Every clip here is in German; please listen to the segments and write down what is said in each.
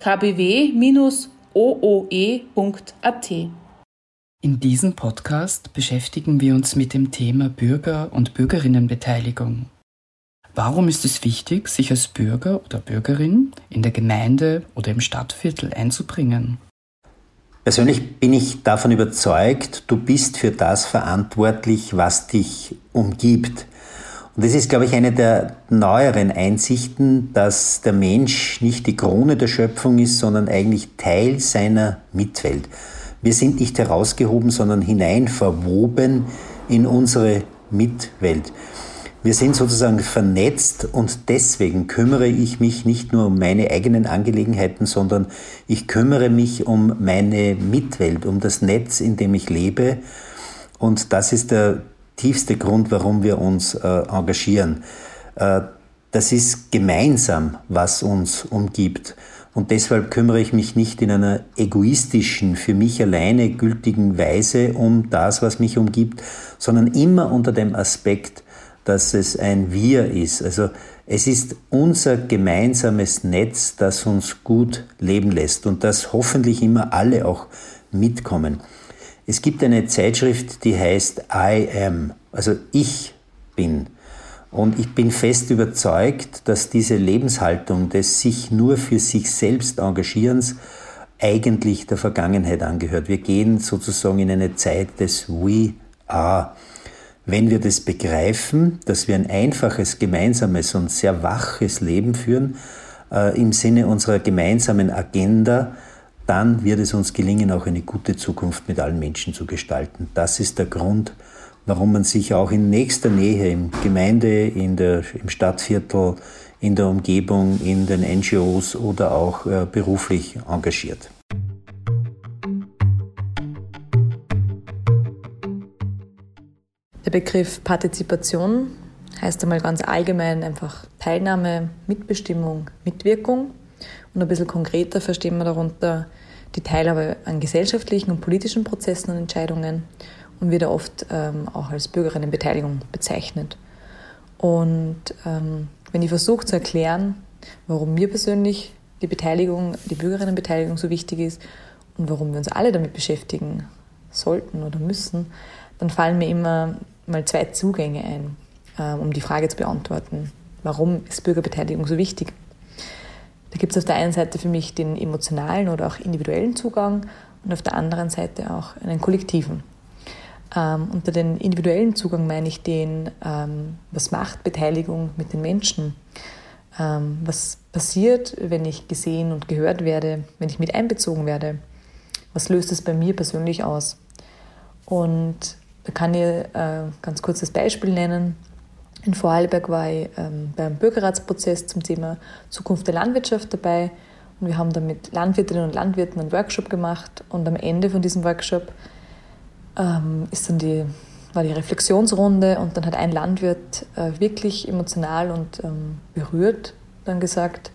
kbw-ooe.at. In diesem Podcast beschäftigen wir uns mit dem Thema Bürger- und Bürgerinnenbeteiligung. Warum ist es wichtig, sich als Bürger oder Bürgerin in der Gemeinde oder im Stadtviertel einzubringen? Persönlich bin ich davon überzeugt, du bist für das verantwortlich, was dich umgibt. Und das ist, glaube ich, eine der neueren Einsichten, dass der Mensch nicht die Krone der Schöpfung ist, sondern eigentlich Teil seiner Mitwelt. Wir sind nicht herausgehoben, sondern hinein verwoben in unsere Mitwelt. Wir sind sozusagen vernetzt und deswegen kümmere ich mich nicht nur um meine eigenen Angelegenheiten, sondern ich kümmere mich um meine Mitwelt, um das Netz, in dem ich lebe. Und das ist der tiefste Grund, warum wir uns äh, engagieren. Äh, das ist gemeinsam, was uns umgibt. Und deshalb kümmere ich mich nicht in einer egoistischen, für mich alleine gültigen Weise um das, was mich umgibt, sondern immer unter dem Aspekt, dass es ein Wir ist. Also es ist unser gemeinsames Netz, das uns gut leben lässt und das hoffentlich immer alle auch mitkommen. Es gibt eine Zeitschrift, die heißt I Am, also ich bin. Und ich bin fest überzeugt, dass diese Lebenshaltung des sich nur für sich selbst Engagierens eigentlich der Vergangenheit angehört. Wir gehen sozusagen in eine Zeit des We Are. Wenn wir das begreifen, dass wir ein einfaches, gemeinsames und sehr waches Leben führen, äh, im Sinne unserer gemeinsamen Agenda, dann wird es uns gelingen, auch eine gute Zukunft mit allen Menschen zu gestalten. Das ist der Grund, warum man sich auch in nächster Nähe im Gemeinde, in der, im Stadtviertel, in der Umgebung, in den NGOs oder auch äh, beruflich engagiert. Der Begriff Partizipation heißt einmal ganz allgemein einfach Teilnahme, Mitbestimmung, Mitwirkung. Und ein bisschen konkreter verstehen wir darunter die Teilhabe an gesellschaftlichen und politischen Prozessen und Entscheidungen und wird oft ähm, auch als Bürgerinnenbeteiligung bezeichnet. Und ähm, wenn ich versuche zu erklären, warum mir persönlich die Beteiligung, die Bürgerinnenbeteiligung so wichtig ist und warum wir uns alle damit beschäftigen sollten oder müssen, dann fallen mir immer mal zwei Zugänge ein, ähm, um die Frage zu beantworten. Warum ist Bürgerbeteiligung so wichtig? Da gibt es auf der einen Seite für mich den emotionalen oder auch individuellen Zugang und auf der anderen Seite auch einen kollektiven. Ähm, unter den individuellen Zugang meine ich den, ähm, was macht Beteiligung mit den Menschen? Ähm, was passiert, wenn ich gesehen und gehört werde, wenn ich mit einbezogen werde? Was löst es bei mir persönlich aus? Und da kann ich äh, ganz kurz das Beispiel nennen. In Vorarlberg war ich ähm, beim Bürgerratsprozess zum Thema Zukunft der Landwirtschaft dabei. Und wir haben da mit Landwirtinnen und Landwirten einen Workshop gemacht. Und am Ende von diesem Workshop ähm, ist dann die, war die Reflexionsrunde. Und dann hat ein Landwirt äh, wirklich emotional und ähm, berührt dann gesagt,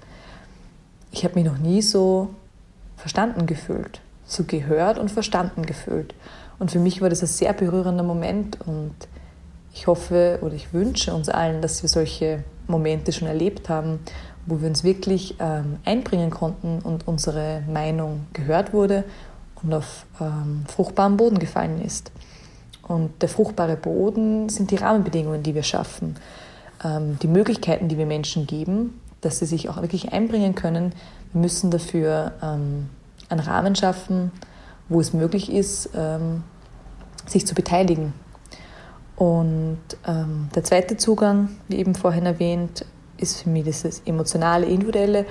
ich habe mich noch nie so verstanden gefühlt, so gehört und verstanden gefühlt. Und für mich war das ein sehr berührender Moment. Und ich hoffe oder ich wünsche uns allen, dass wir solche Momente schon erlebt haben, wo wir uns wirklich ähm, einbringen konnten und unsere Meinung gehört wurde und auf ähm, fruchtbaren Boden gefallen ist. Und der fruchtbare Boden sind die Rahmenbedingungen, die wir schaffen, ähm, die Möglichkeiten, die wir Menschen geben, dass sie sich auch wirklich einbringen können. Wir müssen dafür ähm, einen Rahmen schaffen, wo es möglich ist, ähm, sich zu beteiligen und ähm, der zweite Zugang, wie eben vorhin erwähnt, ist für mich dieses emotionale, individuelle,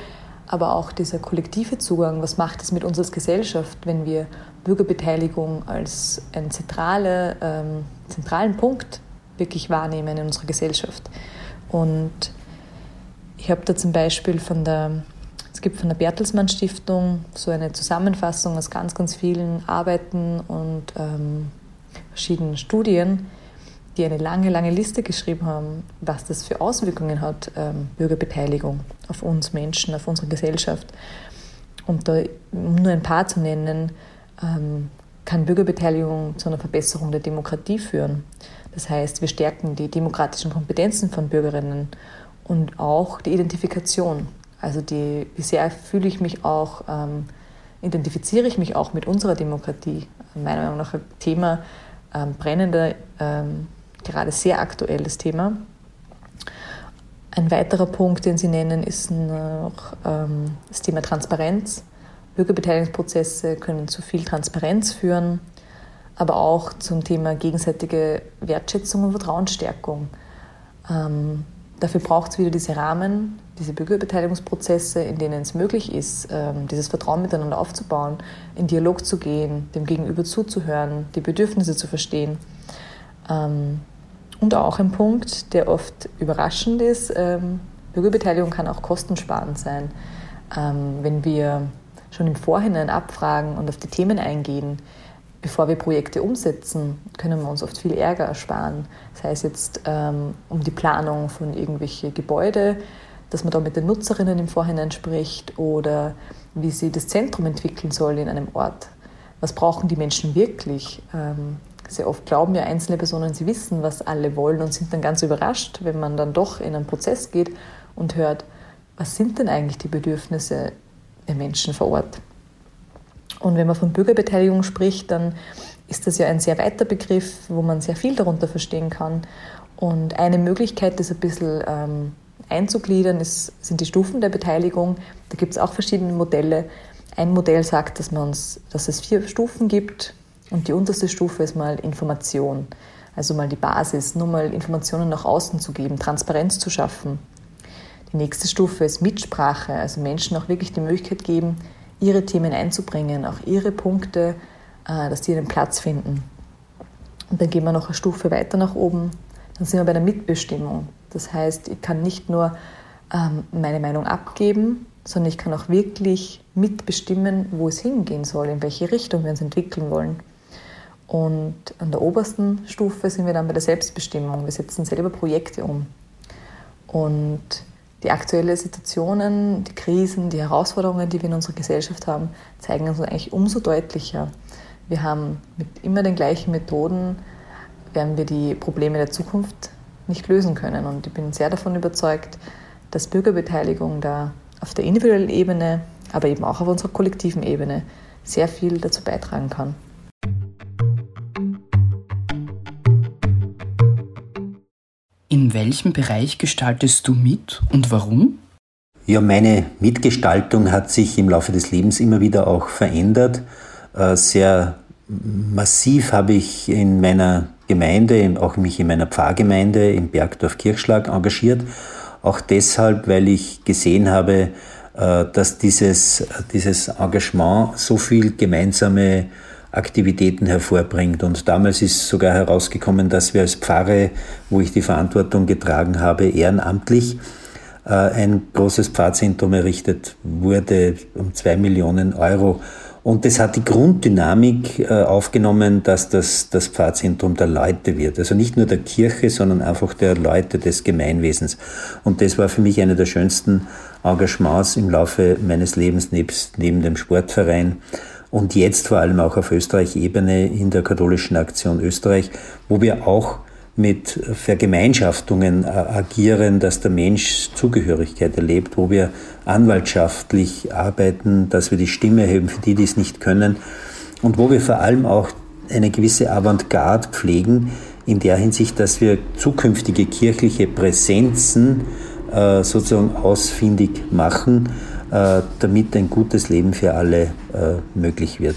aber auch dieser kollektive Zugang. Was macht es mit uns als Gesellschaft, wenn wir Bürgerbeteiligung als einen zentrale, ähm, zentralen Punkt wirklich wahrnehmen in unserer Gesellschaft? Und ich habe da zum Beispiel von der, gibt von der Bertelsmann Stiftung so eine Zusammenfassung aus ganz, ganz vielen Arbeiten und ähm, verschiedenen Studien, die eine lange, lange Liste geschrieben haben, was das für Auswirkungen hat, ähm, Bürgerbeteiligung auf uns Menschen, auf unsere Gesellschaft. Und da, um nur ein paar zu nennen, ähm, kann Bürgerbeteiligung zu einer Verbesserung der Demokratie führen. Das heißt, wir stärken die demokratischen Kompetenzen von Bürgerinnen und auch die Identifikation. Also die, wie sehr fühle ich mich auch, ähm, identifiziere ich mich auch mit unserer Demokratie. Meiner Meinung nach ein Thema, ähm, brennender, ähm, gerade sehr aktuelles Thema. Ein weiterer Punkt, den Sie nennen, ist noch ähm, das Thema Transparenz. Bürgerbeteiligungsprozesse können zu viel Transparenz führen, aber auch zum Thema gegenseitige Wertschätzung und Vertrauensstärkung. Ähm, dafür braucht es wieder diese Rahmen, diese Bürgerbeteiligungsprozesse, in denen es möglich ist, ähm, dieses Vertrauen miteinander aufzubauen, in Dialog zu gehen, dem Gegenüber zuzuhören, die Bedürfnisse zu verstehen. Ähm, und auch ein Punkt, der oft überraschend ist, ähm, Bürgerbeteiligung kann auch kostensparend sein. Ähm, wenn wir schon im Vorhinein abfragen und auf die Themen eingehen, bevor wir Projekte umsetzen, können wir uns oft viel Ärger ersparen. Das heißt jetzt ähm, um die Planung von irgendwelchen Gebäude, dass man da mit den Nutzerinnen im Vorhinein spricht oder wie sie das Zentrum entwickeln soll in einem Ort. Was brauchen die Menschen wirklich? Ähm, sehr oft glauben ja einzelne Personen, sie wissen, was alle wollen und sind dann ganz überrascht, wenn man dann doch in einen Prozess geht und hört, was sind denn eigentlich die Bedürfnisse der Menschen vor Ort. Und wenn man von Bürgerbeteiligung spricht, dann ist das ja ein sehr weiter Begriff, wo man sehr viel darunter verstehen kann. Und eine Möglichkeit, das ein bisschen ähm, einzugliedern, ist, sind die Stufen der Beteiligung. Da gibt es auch verschiedene Modelle. Ein Modell sagt, dass, man dass es vier Stufen gibt und die unterste Stufe ist mal Information. Also mal die Basis, nur mal Informationen nach außen zu geben, Transparenz zu schaffen. Die nächste Stufe ist Mitsprache, also Menschen auch wirklich die Möglichkeit geben, ihre Themen einzubringen, auch ihre Punkte, äh, dass die einen Platz finden. Und dann gehen wir noch eine Stufe weiter nach oben, dann sind wir bei der Mitbestimmung. Das heißt, ich kann nicht nur ähm, meine Meinung abgeben, sondern ich kann auch wirklich mitbestimmen, wo es hingehen soll, in welche Richtung wir uns entwickeln wollen. Und an der obersten Stufe sind wir dann bei der Selbstbestimmung. Wir setzen selber Projekte um. Und die aktuellen Situationen, die Krisen, die Herausforderungen, die wir in unserer Gesellschaft haben, zeigen uns eigentlich umso deutlicher. Wir haben mit immer den gleichen Methoden, werden wir die Probleme der Zukunft nicht lösen können. Und ich bin sehr davon überzeugt, dass Bürgerbeteiligung da auf der individuellen Ebene, aber eben auch auf unserer kollektiven Ebene sehr viel dazu beitragen kann. In welchem Bereich gestaltest du mit und warum? Ja, meine Mitgestaltung hat sich im Laufe des Lebens immer wieder auch verändert. Äh, sehr massiv habe ich in meiner Gemeinde, auch mich in meiner Pfarrgemeinde im Bergdorf Kirchschlag engagiert. Auch deshalb, weil ich gesehen habe, äh, dass dieses, dieses Engagement so viel gemeinsame Aktivitäten hervorbringt. Und damals ist sogar herausgekommen, dass wir als Pfarre, wo ich die Verantwortung getragen habe, ehrenamtlich äh, ein großes Pfarrzentrum errichtet wurde um zwei Millionen Euro. Und das hat die Grunddynamik äh, aufgenommen, dass das das Pfarrzentrum der Leute wird. Also nicht nur der Kirche, sondern einfach der Leute des Gemeinwesens. Und das war für mich eine der schönsten Engagements im Laufe meines Lebens nebst, neben dem Sportverein und jetzt vor allem auch auf Österreich-Ebene in der katholischen Aktion Österreich, wo wir auch mit Vergemeinschaftungen äh, agieren, dass der Mensch Zugehörigkeit erlebt, wo wir anwaltschaftlich arbeiten, dass wir die Stimme erheben für die, die es nicht können. Und wo wir vor allem auch eine gewisse Avantgarde pflegen in der Hinsicht, dass wir zukünftige kirchliche Präsenzen äh, sozusagen ausfindig machen, damit ein gutes Leben für alle äh, möglich wird.